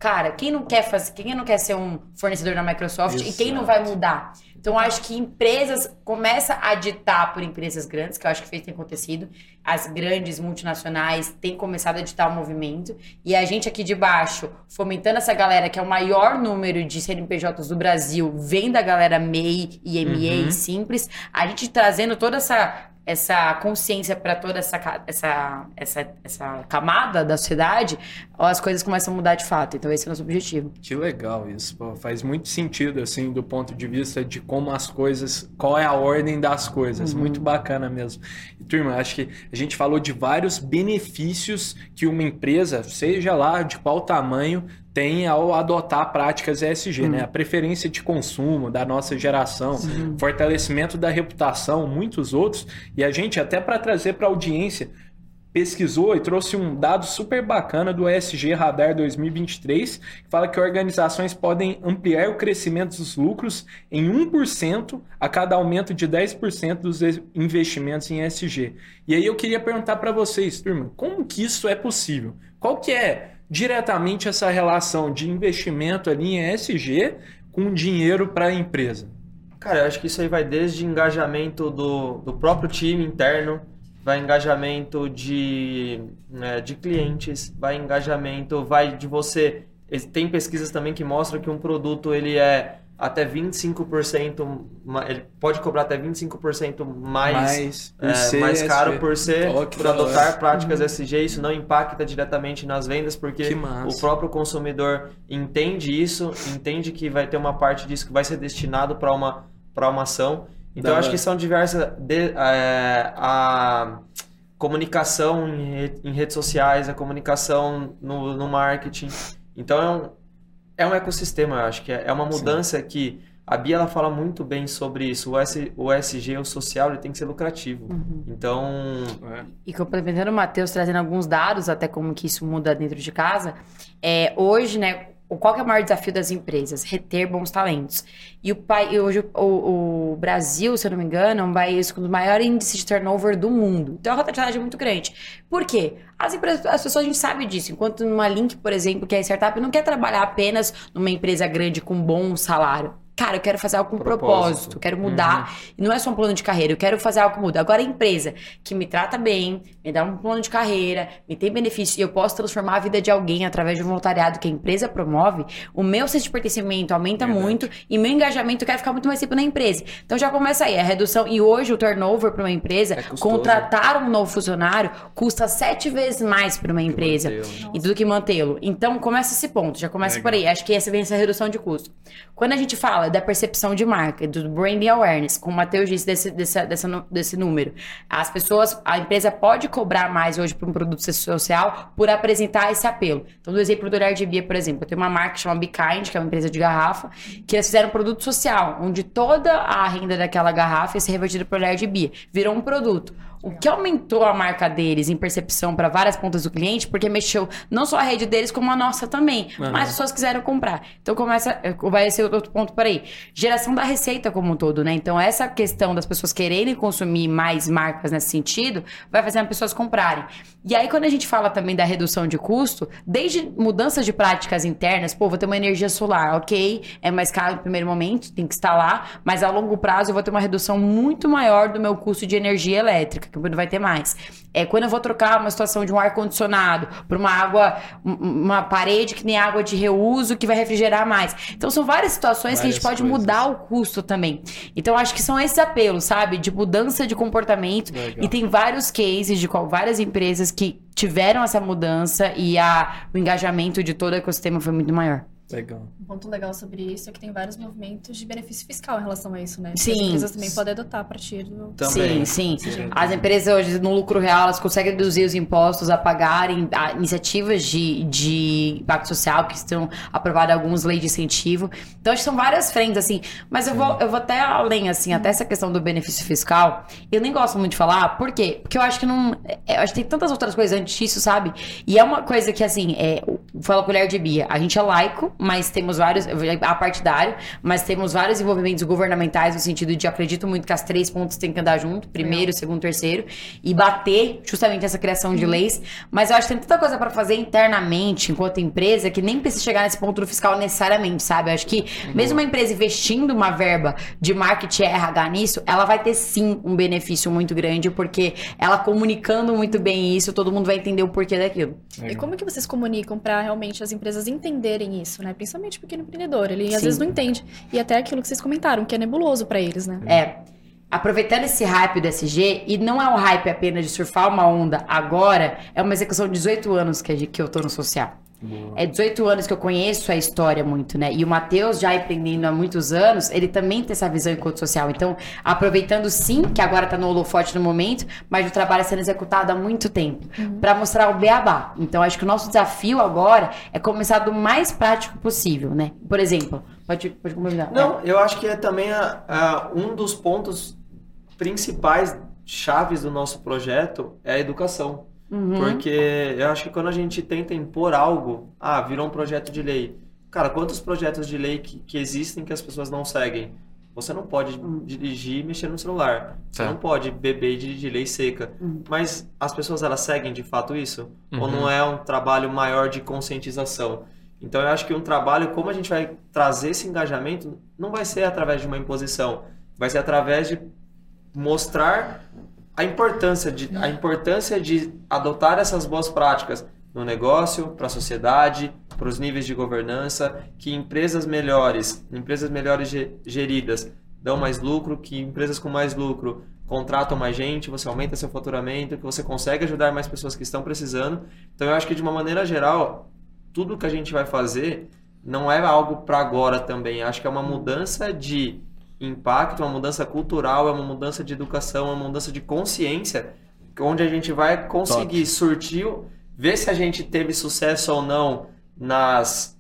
Cara, quem não quer fazer, quem não quer ser um fornecedor da Microsoft Exato. e quem não vai mudar? Então, acho que empresas começa a ditar por empresas grandes, que eu acho que fez tem acontecido. As grandes multinacionais têm começado a ditar o movimento. E a gente aqui de baixo, fomentando essa galera, que é o maior número de CNPJs do Brasil, vem da galera MEI e uhum. simples. A gente trazendo toda essa essa consciência para toda essa, essa, essa, essa camada da sociedade, as coisas começam a mudar de fato. Então, esse é o nosso objetivo. Que legal isso. Pô, faz muito sentido, assim, do ponto de vista de como as coisas, qual é a ordem das coisas. Uhum. Muito bacana mesmo. E, turma, acho que a gente falou de vários benefícios que uma empresa, seja lá de qual tamanho, tem ao adotar práticas ESG, né? A preferência de consumo da nossa geração, Sim. fortalecimento da reputação, muitos outros. E a gente, até para trazer para a audiência, pesquisou e trouxe um dado super bacana do ESG Radar 2023, que fala que organizações podem ampliar o crescimento dos lucros em 1% a cada aumento de 10% dos investimentos em ESG. E aí eu queria perguntar para vocês, turma, como que isso é possível? Qual que é diretamente essa relação de investimento ali em ESG com dinheiro para a empresa? Cara, eu acho que isso aí vai desde engajamento do, do próprio time interno, vai engajamento de, né, de clientes, vai engajamento, vai de você. Tem pesquisas também que mostram que um produto ele é até 25%, ele pode cobrar até 25% mais, mais, é, mais caro por ser, oh, por adotar práticas uhum. SG, isso não impacta diretamente nas vendas, porque o próprio consumidor entende isso, entende que vai ter uma parte disso que vai ser destinado para uma, uma ação. Então, acho que são diversas... De, é, a comunicação em, em, redes sociais, a comunicação no, no marketing. Então, é um, ecossistema, eu acho que é, é uma mudança Sim. que a Bia ela fala muito bem sobre isso. O, S, o SG, o social, ele tem que ser lucrativo. Uhum. Então. É. E complementando o Matheus, trazendo alguns dados, até como que isso muda dentro de casa, é, hoje, né, qual é o maior desafio das empresas? Reter bons talentos. E o pai, hoje o, o, Brasil, se eu não me engano, é um país com o maior índice de turnover do mundo. Então a rotatividade é muito grande. Por quê? As, empresas, as pessoas a gente sabe disso. Enquanto numa Link, por exemplo, que é startup, não quer trabalhar apenas numa empresa grande com bom salário cara, eu quero fazer algo com propósito, propósito quero mudar. Uhum. Não é só um plano de carreira, eu quero fazer algo que muda. Agora, a empresa que me trata bem, me dá um plano de carreira, me tem benefício e eu posso transformar a vida de alguém através de um voluntariado que a empresa promove, o meu senso de pertencimento aumenta Verdade. muito e meu engajamento quer ficar muito mais tempo na empresa. Então já começa aí, a redução. E hoje o turnover para uma empresa, é contratar um novo funcionário custa sete vezes mais para uma empresa e do que mantê-lo. Então começa esse ponto, já começa Legal. por aí. Acho que essa vem essa redução de custo. Quando a gente fala da percepção de marca, do branding awareness, como o Matheus disse desse, desse, desse, número. As pessoas, a empresa pode cobrar mais hoje para um produto social por apresentar esse apelo. Então, do exemplo do Olhar de Bia, por exemplo, eu tenho uma marca que chama Be Kind, que é uma empresa de garrafa, que eles fizeram um produto social, onde toda a renda daquela garrafa ia ser revertida para o Olhar de Bia. Virou um produto. O que aumentou a marca deles em percepção para várias pontas do cliente, porque mexeu não só a rede deles, como a nossa também. Uhum. Mais pessoas quiseram comprar. Então começa, vai ser outro ponto por aí. Geração da receita como um todo, né? Então essa questão das pessoas quererem consumir mais marcas nesse sentido, vai fazer as pessoas comprarem. E aí quando a gente fala também da redução de custo, desde mudanças de práticas internas, pô, vou ter uma energia solar, ok, é mais caro no primeiro momento, tem que instalar, mas a longo prazo eu vou ter uma redução muito maior do meu custo de energia elétrica que não vai ter mais. É quando eu vou trocar uma situação de um ar-condicionado por uma água, uma parede que tem água de reuso que vai refrigerar mais. Então são várias situações várias que a gente pode coisas. mudar o custo também. Então acho que são esses apelos, sabe? De mudança de comportamento. Legal. E tem vários cases de qual, várias empresas que tiveram essa mudança e a, o engajamento de todo o ecossistema foi muito maior. Legal. Um ponto legal sobre isso é que tem vários movimentos de benefício fiscal em relação a isso, né? Sim. As empresas também podem adotar a partir do. Também. Sim, sim. Sim. As empresas hoje, no lucro real, elas conseguem reduzir os impostos a pagarem a iniciativas de, de impacto social que estão aprovadas algumas leis de incentivo. Então, acho que são várias frentes, assim. Mas eu vou, eu vou até além, assim, até essa questão do benefício fiscal. Eu nem gosto muito de falar, por quê? Porque eu acho que não. é, Eu acho que tem tantas outras coisas antes disso, sabe? E é uma coisa que, assim, é, fala colher de Bia. A gente é laico, mas temos vários. apartidário, mas temos vários envolvimentos governamentais no sentido de acredito muito que as três pontas têm que andar junto, primeiro, segundo, terceiro, e bater justamente essa criação de leis. Mas eu acho que tem tanta coisa pra fazer internamente, enquanto empresa, que nem precisa chegar nesse ponto do fiscal necessariamente, sabe? Eu acho que mesmo uma empresa investindo uma verba de marketing RH nisso, ela vai ter sim um benefício muito grande, porque ela comunicando muito bem isso, todo mundo vai entender o porquê daquilo. E como que vocês comunicam para realmente as empresas entenderem isso, né? Principalmente o pequeno empreendedor, ele às Sim. vezes não entende. E até aquilo que vocês comentaram, que é nebuloso para eles, né? É. Aproveitando esse hype do SG, e não é um hype apenas de surfar uma onda agora, é uma execução de 18 anos que eu tô no social. É 18 anos que eu conheço a história muito, né? E o Matheus, já empreendendo há muitos anos, ele também tem essa visão enquanto social. Então, aproveitando sim, que agora tá no holofote no momento, mas o trabalho sendo executado há muito tempo, pra mostrar o beabá. Então, acho que o nosso desafio agora é começar do mais prático possível, né? Por exemplo, pode, pode complementar. Não, eu acho que é também a- a- um dos pontos principais chaves do nosso projeto é a educação. Uhum. Porque eu acho que quando a gente tenta impor algo, ah, virou um projeto de lei. Cara, quantos projetos de lei que, que existem que as pessoas não seguem? Você não pode dirigir e mexer no celular. Você Tá. não pode beber e dirigir lei seca. Uhum. Mas as pessoas, elas seguem de fato isso? Ou Uhum. não é um trabalho maior de conscientização? Então eu acho que um trabalho, como a gente vai trazer esse engajamento, não vai ser através de uma imposição. Vai ser através de mostrar a importância de, a importância de adotar essas boas práticas no negócio, para a sociedade, para os níveis de governança, que empresas melhores, empresas melhores ge- geridas dão mais lucro, que empresas com mais lucro contratam mais gente, você aumenta seu faturamento, que você consegue ajudar mais pessoas que estão precisando. Então eu acho que de uma maneira geral, tudo que a gente vai fazer não é algo para agora também. Acho que é uma mudança de impacto, uma mudança cultural, é uma mudança de educação, é uma mudança de consciência, onde a gente vai conseguir surtir, o- ver se a gente teve sucesso ou não nas,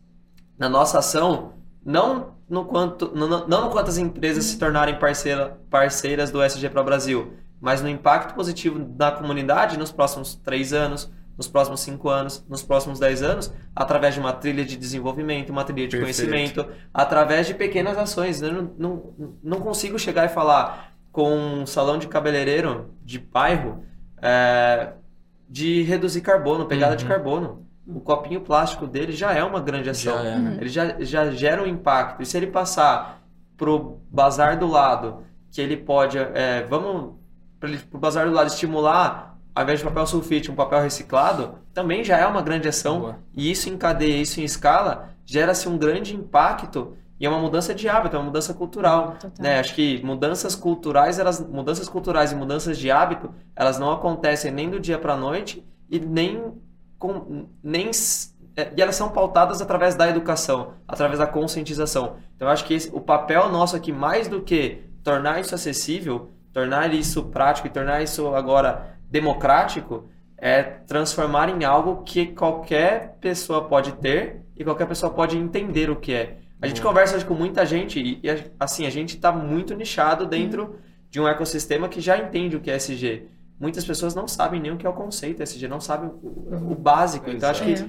na nossa ação, não no quanto, não não no quanto as empresas se tornarem parceira, parceiras do SG para o Brasil, mas no impacto positivo da comunidade nos próximos três anos, nos próximos cinco anos, nos próximos dez anos, através de uma trilha de desenvolvimento, uma trilha de Perfeito. conhecimento, através de pequenas ações. Eu não, não, não consigo chegar e falar com um salão de cabeleireiro de bairro é, de reduzir carbono, pegada de Uhum. carbono. O copinho plástico dele já é uma grande ação. Já é, né? Ele já, já gera um impacto. E se ele passar pro bazar do lado, que ele pode, é, vamos para o bazar do lado estimular, ao invés de papel sulfite, um papel reciclado, também já é uma grande ação. Boa. E isso em cadeia, isso em escala, gera-se um grande impacto e é uma mudança de hábito, é uma mudança cultural. Total. Né? Acho que mudanças culturais, elas, mudanças culturais e mudanças de hábito, elas não acontecem nem do dia para a noite e nem, com, nem é, e elas são pautadas através da educação, através da conscientização. Então, eu acho que esse- o papel nosso aqui, mais do que tornar isso acessível, tornar isso prático e tornar isso agora democrático, é transformar em algo que qualquer pessoa pode ter e qualquer pessoa pode entender o que é. A gente Boa. conversa hoje com muita gente e, e, assim, a gente está muito nichado dentro de um ecossistema que já entende o que é SG. Muitas pessoas não sabem nem o que é o conceito SG, não sabem o, o básico. Então, acho que É.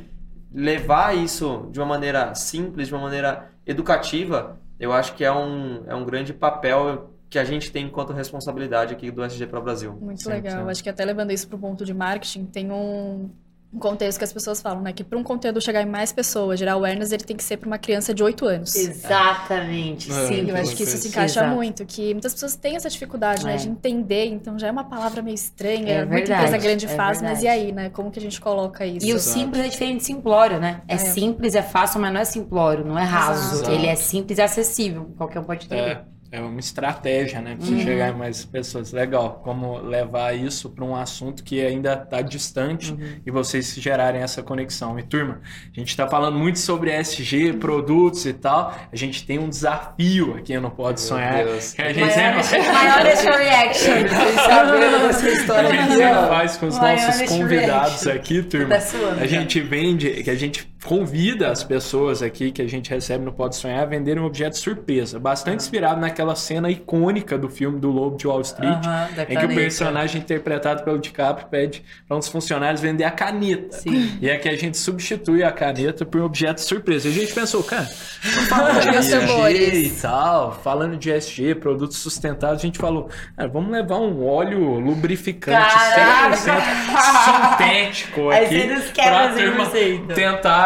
levar isso de uma maneira simples, de uma maneira educativa, eu acho que é um, é um grande papel que a gente tem enquanto responsabilidade aqui do SG para o Brasil. Muito Sim, legal. sim. Acho que até levando isso para o ponto de marketing, tem um, um contexto que as pessoas falam, né? Que para um conteúdo chegar em mais pessoas, gerar awareness, ele tem que ser para uma criança de 8 anos. Exatamente, É. sim. Eu acho que isso se encaixa Exato. muito, que muitas pessoas têm essa dificuldade, né, É. de entender, então já é uma palavra meio estranha, É muita verdade, empresa grande é faz, mas verdade. e aí, né? Como que a gente coloca isso? E o Exato. simples é diferente de simplório, né? É, É. simples, é fácil, mas não é simplório, não é raso. Exato. Ele é simples e acessível. Qualquer um pode entender. É. é uma estratégia, né? Pra você Uhum. chegar em mais pessoas. Legal. Como levar isso para um assunto que ainda está distante Uhum. e vocês gerarem essa conexão. E turma, a gente está falando muito sobre ESG, produtos e tal. A gente tem um desafio aqui no Pode Sonhar. Deus. Que a gente Maior, sempre, maior reaction. Sabendo dessa a história gente sempre faz com os Maior nossos convidados reaction. aqui, turma. A gente vende, que a gente convida as pessoas aqui que a gente recebe no Pode Sonhar a venderem um objeto surpresa. Bastante inspirado naquela cena icônica do filme do Lobo de Wall Street. Da Em que o personagem interpretado pelo DiCaprio pede para um dos funcionários vender a caneta. Sim. E aqui a gente substitui a caneta por um objeto surpresa. E a gente pensou, cara, falando de ESG sabores. e tal, falando de ESG, produtos sustentáveis, a gente falou, cara, vamos levar um óleo lubrificante Caraca! 100% sintético aqui você nos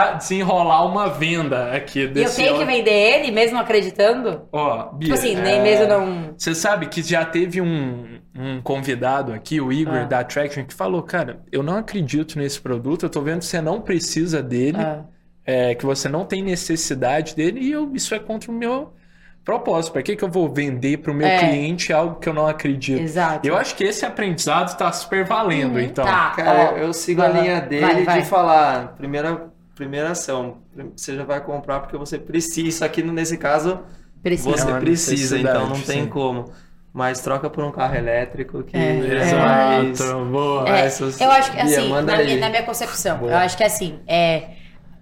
quebra pra turma 100%. tentar desenrolar uma venda aqui E eu desse tenho que vender ele, mesmo acreditando? Ó, Bia, Tipo assim, nem é, mesmo não. você sabe que já teve um, um convidado aqui, o Igor Ah. da Attraction, que falou: Cara, eu não acredito nesse produto, eu tô vendo que você não precisa dele, Ah, é, que você não tem necessidade dele, e eu- isso é contra o meu propósito. Pra que, que eu vou vender pro meu É. cliente algo que eu não acredito? exato. Eu acho que esse aprendizado tá super valendo, então. Tá, Cara, ó, eu sigo a linha dele vai, vai. de falar, primeira, primeira ação, você já vai comprar porque você precisa. Isso aqui, nesse caso, Precisa. você É precisa, então não tem sim. como. Mas troca por um carro elétrico que É, é, mais... Exato, boa. É, eu acho que assim, na, na minha concepção, Boa. eu acho que assim, é.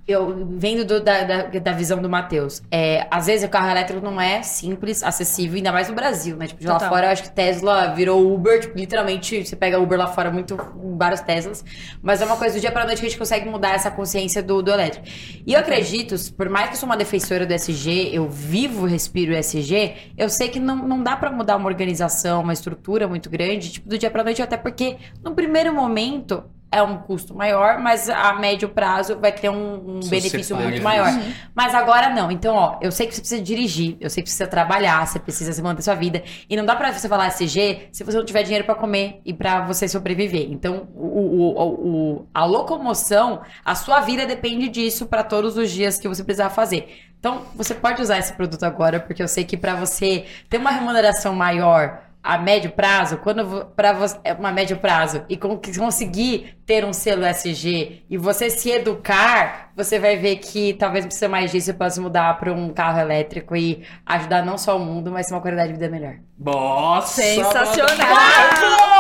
Eu vendo do- da, da, da visão do Matheus, é, às vezes o carro elétrico não é simples, acessível, ainda mais no Brasil, né? Tipo, de lá Total. fora eu acho que Tesla virou Uber, tipo, literalmente, você pega Uber lá fora, muito, vários Teslas, mas é uma coisa do dia pra noite que a gente consegue mudar essa consciência do, do elétrico. E eu acredito, por mais que eu sou uma defensora do SG, eu vivo, respiro SG, eu sei que não, não dá pra mudar uma organização, uma estrutura muito grande, tipo, do dia pra noite, até porque no primeiro momento é um custo maior, mas a médio prazo vai ter um, um benefício muito maior. Mas agora não. Então, ó, eu sei que você precisa dirigir, eu sei que você precisa trabalhar, você precisa se manter sua vida. E não dá pra você falar SG se você não tiver dinheiro pra comer e pra você sobreviver. Então, o, o- o- a locomoção, a sua vida depende disso pra todos os dias que você precisar fazer. Então, você pode usar esse produto agora, porque eu sei que pra você ter uma remuneração maior a médio prazo, quando para você é uma médio prazo e con- conseguir ter um selo SG e você se educar, você vai ver que talvez precisa mais disso e possa mudar para um carro elétrico e ajudar não só o mundo, mas ter uma qualidade de vida melhor. Nossa! Sensacional!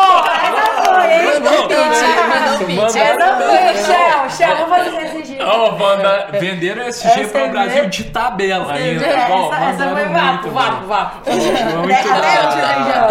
Um pitch, mandou um pitch. Manda- Essa foi, Shell, Shell, vamos fazer esse SG. Ó, Wanda, venderam SG para é o Brasil de tabela ainda. Essa, foi vapo, vapo, vapo. O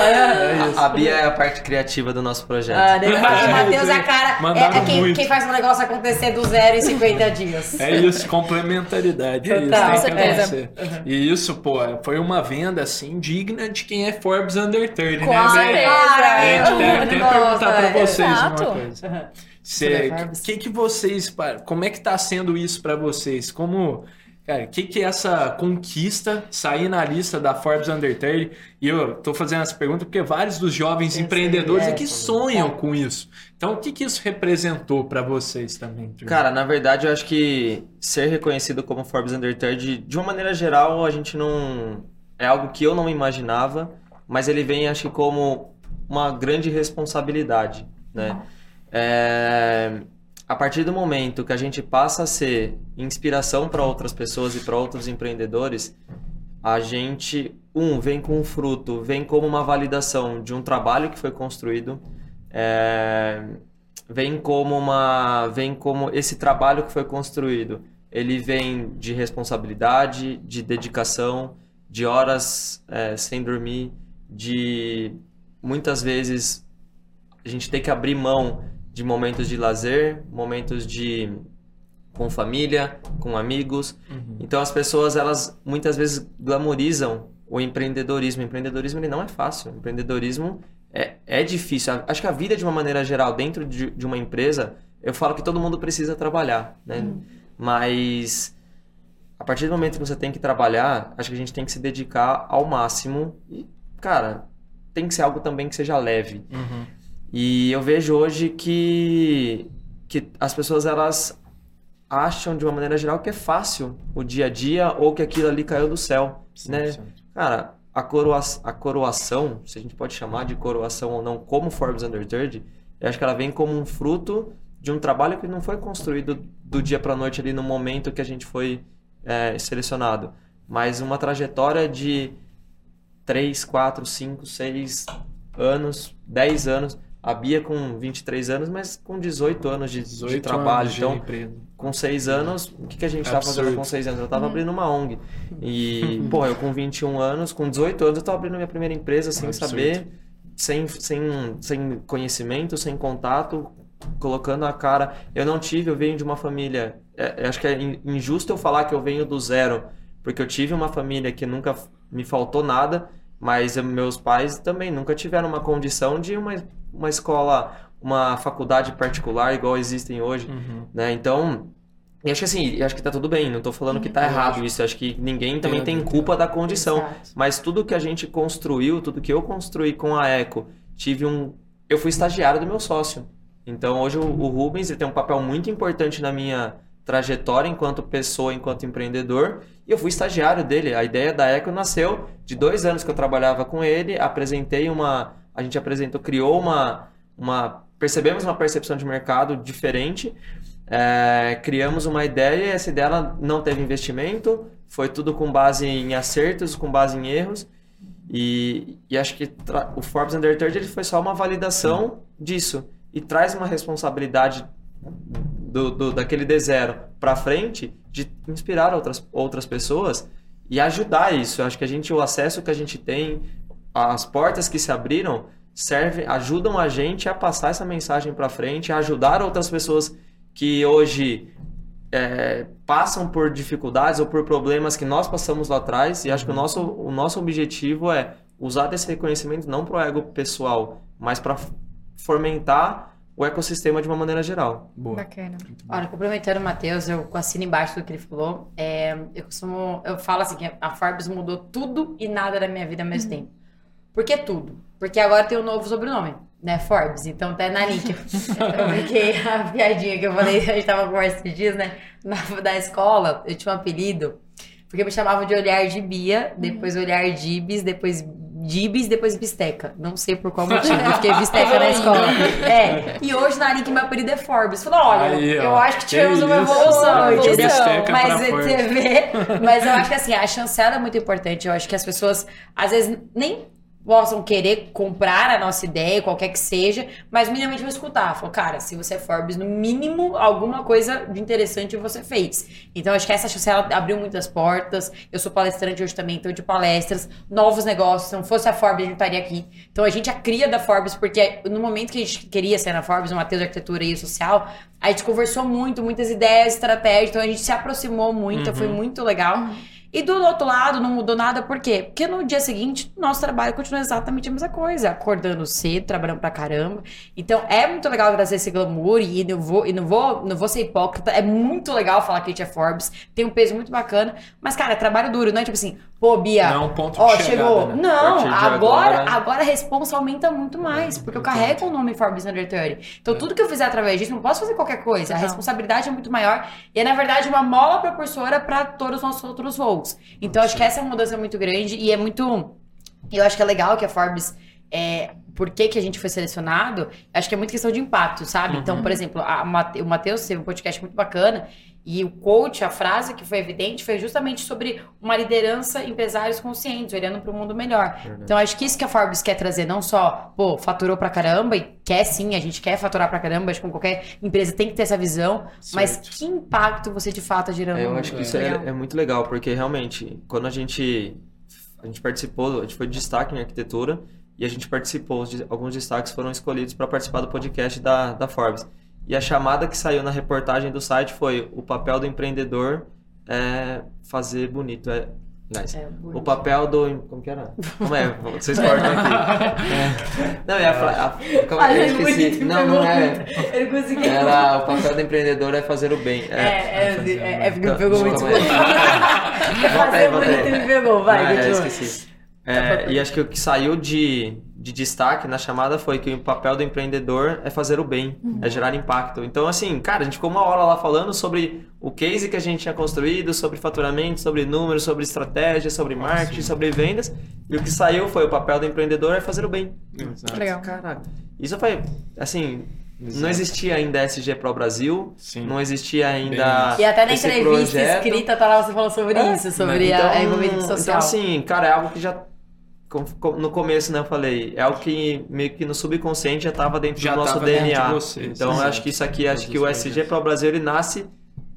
É isso. A Bia é a parte criativa do nosso projeto. Ah, depois o Matheus, a Sim. cara, é, é quem, faz um negócio acontecer do zero em 50 dias. É isso, complementaridade. É isso, Total. tem que Com acontecer. E isso, pô, foi uma venda assim digna de quem é Forbes Under 30, Com né? certeza. É, a tem até Nossa, perguntar pra vocês exato. uma coisa. Você Cê, é que, que vocês, como é que tá sendo isso pra vocês? Como, cara, que que é essa conquista sair na lista da Forbes Under 30? E eu tô fazendo essa pergunta porque vários dos jovens empreendedores sei, é. aqui sonham com isso. Então, o que que isso representou pra vocês também? turma? Cara, na verdade, eu acho que ser reconhecido como Forbes Under 30, de uma maneira geral, a gente não. É algo que eu não imaginava, mas ele vem, acho que, como uma grande responsabilidade, né? É, A partir do momento que a gente passa a ser inspiração para outras pessoas e para outros empreendedores, a gente, um, vem com um fruto, vem como uma validação de um trabalho que foi construído, é, vem como uma, vem como esse trabalho que foi construído, ele vem de responsabilidade, de dedicação, de horas é, sem dormir, de muitas vezes a gente ter que abrir mão de momentos de lazer, momentos de com família, com amigos, Uhum. então as pessoas elas muitas vezes glamorizam o empreendedorismo. O empreendedorismo ele não é fácil. O empreendedorismo é, é difícil. A- Acho que a vida de uma maneira geral dentro de, de uma empresa, eu falo que todo mundo precisa trabalhar, né? Mas a partir do momento que você tem que trabalhar, acho que a gente tem que se dedicar ao máximo e, cara, tem que ser algo também que seja leve. Uhum. E eu vejo hoje que, que as pessoas elas acham de uma maneira geral que é fácil o dia a dia ou que aquilo ali caiu do céu, né? 100%. Cara, a, coroa, a coroação, se a gente pode chamar de coroação ou não, como Forbes Under 30, eu acho que ela vem como um fruto de um trabalho que não foi construído do dia para noite ali no momento que a gente foi é, selecionado, mas uma trajetória de 3, 4, 5, 6 anos, 10 anos. A Bia com 23 anos, mas com 18 anos de, 18 de trabalho. Anos de então, empresa. com 6 anos, o que, que a gente estava fazendo com 6 anos? Eu estava abrindo uma ONG. E, pô, eu com 21 anos, com 18 anos, eu estava abrindo minha primeira empresa sem Absurdo. saber, sem, sem, sem conhecimento, sem contato, colocando a cara. Eu não tive, eu venho de uma família. É, acho que é injusto eu falar que eu venho do zero, porque eu tive uma família que nunca me faltou nada mas meus pais também nunca tiveram uma condição de uma, uma escola, uma faculdade particular igual existem hoje, uhum. né? Então, eu acho que assim, acho que tá tudo bem, não tô falando que tá uhum. errado isso, acho que ninguém também tem culpa da condição, mas tudo que a gente construiu, tudo que eu construí com a Eco, tive um eu fui estagiário do meu sócio. Então, hoje o, o Rubens ele tem um papel muito importante na minha trajetória enquanto pessoa, enquanto empreendedor, e eu fui estagiário dele. A ideia da Eco nasceu de dois anos que eu trabalhava com ele, apresentei uma, a gente apresentou, criou uma, uma percebemos uma percepção de mercado diferente, é, criamos uma ideia e essa ideia não teve investimento, foi tudo com base em acertos, com base em erros, e, e acho que o Forbes Under 30 ele foi só uma validação disso, e traz uma responsabilidade do, do daquele D zero para frente de inspirar outras, outras pessoas e ajudar isso. Eu acho que a gente, o acesso que a gente tem, as portas que se abriram, serve, ajudam a gente a passar essa mensagem para frente, a ajudar outras pessoas que hoje é, passam por dificuldades ou por problemas que nós passamos lá atrás. E acho que o nosso, o nosso objetivo é usar desse reconhecimento não para o ego pessoal, mas para fomentar o ecossistema de uma maneira geral. Boa. Bacana. Olha, complementando o Matheus, eu assino embaixo do que ele falou. É, eu costumo, eu falo assim que a Forbes mudou tudo e nada da minha vida ao mesmo uhum. tempo. Por que tudo? Porque agora tem um novo sobrenome, né? Forbes. Então tá na link. eu brinquei a piadinha que eu falei, a gente tava conversando esses dias, né? Na, da escola, eu tinha um apelido, porque me chamavam de olhar de Bia, depois olhar de Ibis, depois Dibs, depois Bisteca. Não sei por qual motivo. Eu fiquei Bisteca na escola. É. E hoje na Link meu apelido é Forbes. Falei, olha, Aí, eu acho que tivemos que uma evolução, entendeu? Mas você vê. Mas eu acho que assim, a chancela é muito importante. Eu acho que as pessoas, às vezes, nem possam querer comprar a nossa ideia, qualquer que seja, mas minimamente vão escutar. Falar, cara, se você é Forbes, no mínimo, alguma coisa de interessante você fez. Então, acho que essa chancela abriu muitas portas. Eu sou palestrante hoje também, então de palestras, novos negócios. Se não fosse a Forbes, a gente estaria aqui. Então, a gente é a cria da Forbes, porque no momento que a gente queria ser na Forbes, no Matheus de Arquitetura e Social, a gente conversou muito, muitas ideias, estratégias, então a gente se aproximou muito, uhum. foi muito legal. Uhum. E do outro lado, não mudou nada, por quê? Porque no dia seguinte, nosso trabalho continua exatamente a mesma coisa. Acordando cedo, trabalhando pra caramba. Então, é muito legal trazer esse glamour e não vou, e não vou, não vou ser hipócrita. É muito legal falar que a gente é Forbes. Tem um peso muito bacana. Mas, cara, é trabalho duro, não é tipo assim, pô, Bia. Não, é um ponto ó, chegou. Né? Não, agora, agora, agora a responsa aumenta muito mais. Porque eu carrego o nome Forbes Under 30. Então, é. tudo que eu fizer através disso, não posso fazer qualquer coisa. A responsabilidade é muito maior. E é, na verdade, uma mola propulsora para todos os nossos outros voos. Então, acho que essa é uma mudança muito grande e é muito. Eu acho que é legal que a Forbes. É, por que, que a gente foi selecionado? Acho que é muito questão de impacto, sabe? Então, uhum. Então, por exemplo, a, o Matheus teve um podcast muito bacana e o coach, a frase que foi evidente foi justamente sobre uma liderança empresários conscientes, olhando para o mundo melhor. Verdade. Então, acho que isso que a Forbes quer trazer, não só, pô, faturou pra caramba, e quer sim, a gente quer faturar pra caramba, acho que qualquer empresa tem que ter essa visão, certo. mas que impacto você de fato está gerando é, Eu acho que isso é, é, muito legal, porque realmente, quando a gente, a gente participou, a gente foi de destaque em arquitetura, e a gente participou, alguns destaques foram escolhidos para participar do podcast da, da Forbes. E a chamada que saiu na reportagem do site foi o papel do empreendedor é fazer bonito. É, nice. é o papel do. Como que era? Como é? Vocês cortam aqui. É. Não, é a, a, como, ah, eu esqueci. Não, não é. Ele conseguiu. Era o papel do empreendedor é fazer o bem. É, é, é, é, é porque me pegou muito. É fazer bonito me pegou, vai, é, esqueci. É, e acho que o que saiu de, de destaque na chamada foi que o papel do empreendedor é fazer o bem, uhum. é gerar impacto. Então, assim, cara, a gente ficou uma hora lá falando sobre o case que a gente tinha construído, sobre faturamento, sobre números, sobre estratégia, sobre marketing, Sim. sobre vendas. E o que saiu foi o papel do empreendedor é fazer o bem. Exato. Legal. Caraca. Isso foi, assim, Exato. Não existia ainda SG Pro Brasil, Sim. não existia ainda. E até na entrevista projeto. escrita tá lá, você falou sobre é, isso, sobre então, a envolvimento social. Então, assim, cara, é algo que já. No começo, né, eu falei, é algo que meio que no subconsciente já estava dentro já do nosso DNA. Você, então, eu acho que isso aqui, acho que o SG Pro Brasil ele nasce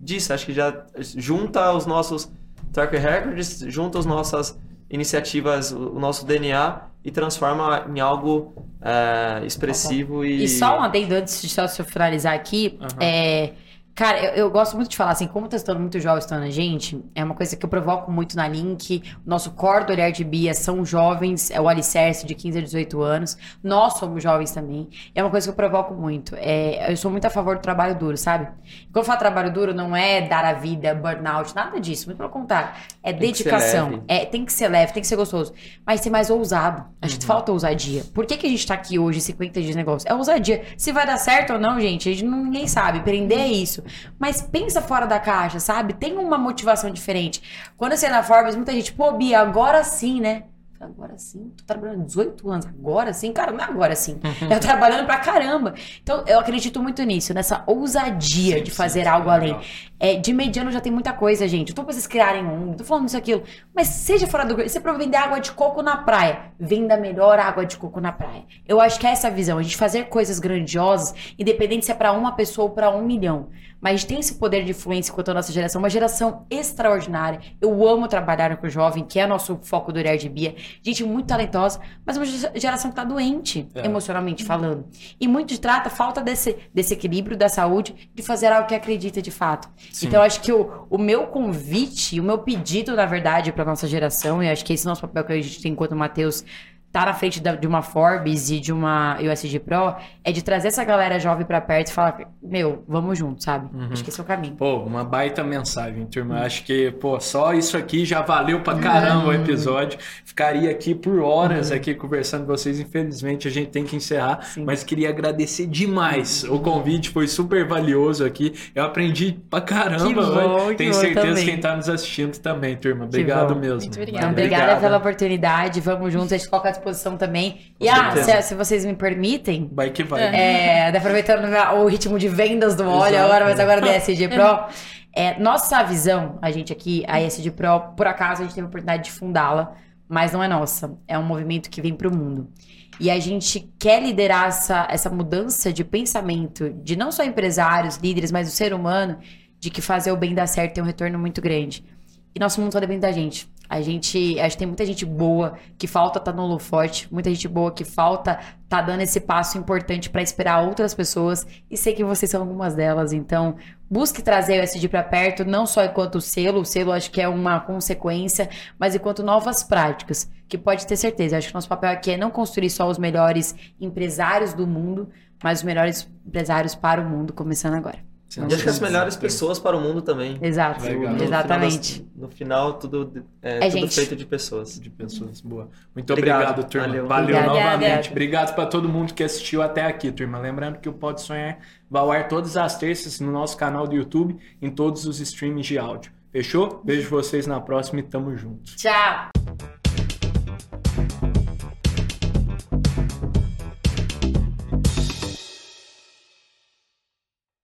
disso. Acho que já junta os nossos track records, junta as nossas iniciativas, o nosso DNA e transforma em algo é, expressivo e... E só um adendo antes de só finalizar aqui, uhum. é Cara, eu, eu, gosto muito de falar assim, como tá estando muito jovem estando a gente, é uma coisa que eu provoco muito na Link. O nosso core do Olhar de Bia são jovens, é o alicerce de 15 a 18 anos. Nós somos jovens também. É uma coisa que eu provoco muito. É, eu sou muito a favor do trabalho duro, sabe? Quando eu falo trabalho duro, não é dar a vida, burnout, nada disso. Muito pelo contrário. É tem dedicação. É, tem que ser leve, tem que ser gostoso. Mas ser mais ousado. A gente uhum. falta ousadia. Por que, que a gente tá aqui hoje, 50 dias de negócio? É ousadia. Se vai dar certo ou não, gente, a gente não, ninguém sabe. Empreender é isso. Mas pensa fora da caixa, sabe? Tem uma motivação diferente. Quando eu saí na Forbes, muita gente, pô, Bia, agora sim, né? Agora sim, tô trabalhando 18 anos, agora sim, cara, não é agora sim. Uhum. Eu trabalhando pra caramba. Então, eu acredito muito nisso, nessa ousadia sim, de fazer sim, algo além. É, de mediano já tem muita coisa, gente. Eu tô pra vocês criarem um, tô falando isso aquilo. Mas seja fora do. Se é pra vender água de coco na praia, venda melhor água de coco na praia. Eu acho que é essa a visão, a gente fazer coisas grandiosas, independente se é pra uma pessoa ou pra um milhão mas tem esse poder de influência quanto a nossa geração, uma geração extraordinária. Eu amo trabalhar com o jovem, que é nosso foco do Olhar de Bia. Gente muito talentosa, mas uma geração que tá doente, é. emocionalmente falando. E muito trata falta desse, desse equilíbrio da saúde, de fazer algo que acredita de fato. Sim. Então, acho que o, o meu convite, o meu pedido, na verdade, para nossa geração, e acho que esse é o nosso papel que a gente tem enquanto Matheus tá na frente da, de uma Forbes e de uma USG Pro é de trazer essa galera jovem para perto e falar, meu, vamos junto, sabe? Uhum. Acho que esse é o caminho. Pô, uma baita mensagem, turma. Uhum. Acho que, pô, só isso aqui já valeu pra caramba uhum. o episódio. Ficaria aqui por horas uhum. aqui conversando com vocês. Infelizmente, a gente tem que encerrar, Sim. mas queria agradecer demais. O convite foi super valioso aqui. Eu aprendi pra caramba. Que bom, Tenho que certeza também. quem tá nos assistindo também, turma. Obrigado mesmo. Muito obrigada. Obrigada pela oportunidade. Vamos juntos. A gente coloca disposição também. Com e ah, se, se, vocês me permitem. Vai que vai. É, aproveitando o ritmo de vendas do óleo agora, mas agora da ESG Pro. É, nossa visão, a gente aqui, a ESG Pro, por acaso a gente teve a oportunidade de fundá-la, mas não é nossa. É um movimento que vem para o mundo. E a gente quer liderar essa, essa mudança de pensamento de não só empresários, líderes, mas do ser humano, de que fazer o bem dar certo tem um retorno muito grande. E nosso mundo só depende da gente. A gente, acho que tem muita gente boa que falta tá no forte, muita gente boa que falta tá dando esse passo importante para esperar outras pessoas e sei que vocês são algumas delas, então busque trazer o SD para perto, não só enquanto selo, o selo acho que é uma consequência, mas enquanto novas práticas, que pode ter certeza. Acho que nosso papel aqui é não construir só os melhores empresários do mundo, mas os melhores empresários para o mundo, começando agora. E acho que as melhores pessoas para o mundo também. Exato, no, Exatamente. Final das, no final, tudo é, é tudo feito de pessoas. De pessoas, boa. Muito obrigado, obrigado turma. Valeu, Valeu novamente. Obrigado para todo mundo que assistiu até aqui, turma. Lembrando que o Pode Sonhar vai ao ar todas as terças no nosso canal do YouTube, em todos os streams de áudio. Fechou? Vejo vocês na próxima e tamo junto. Tchau!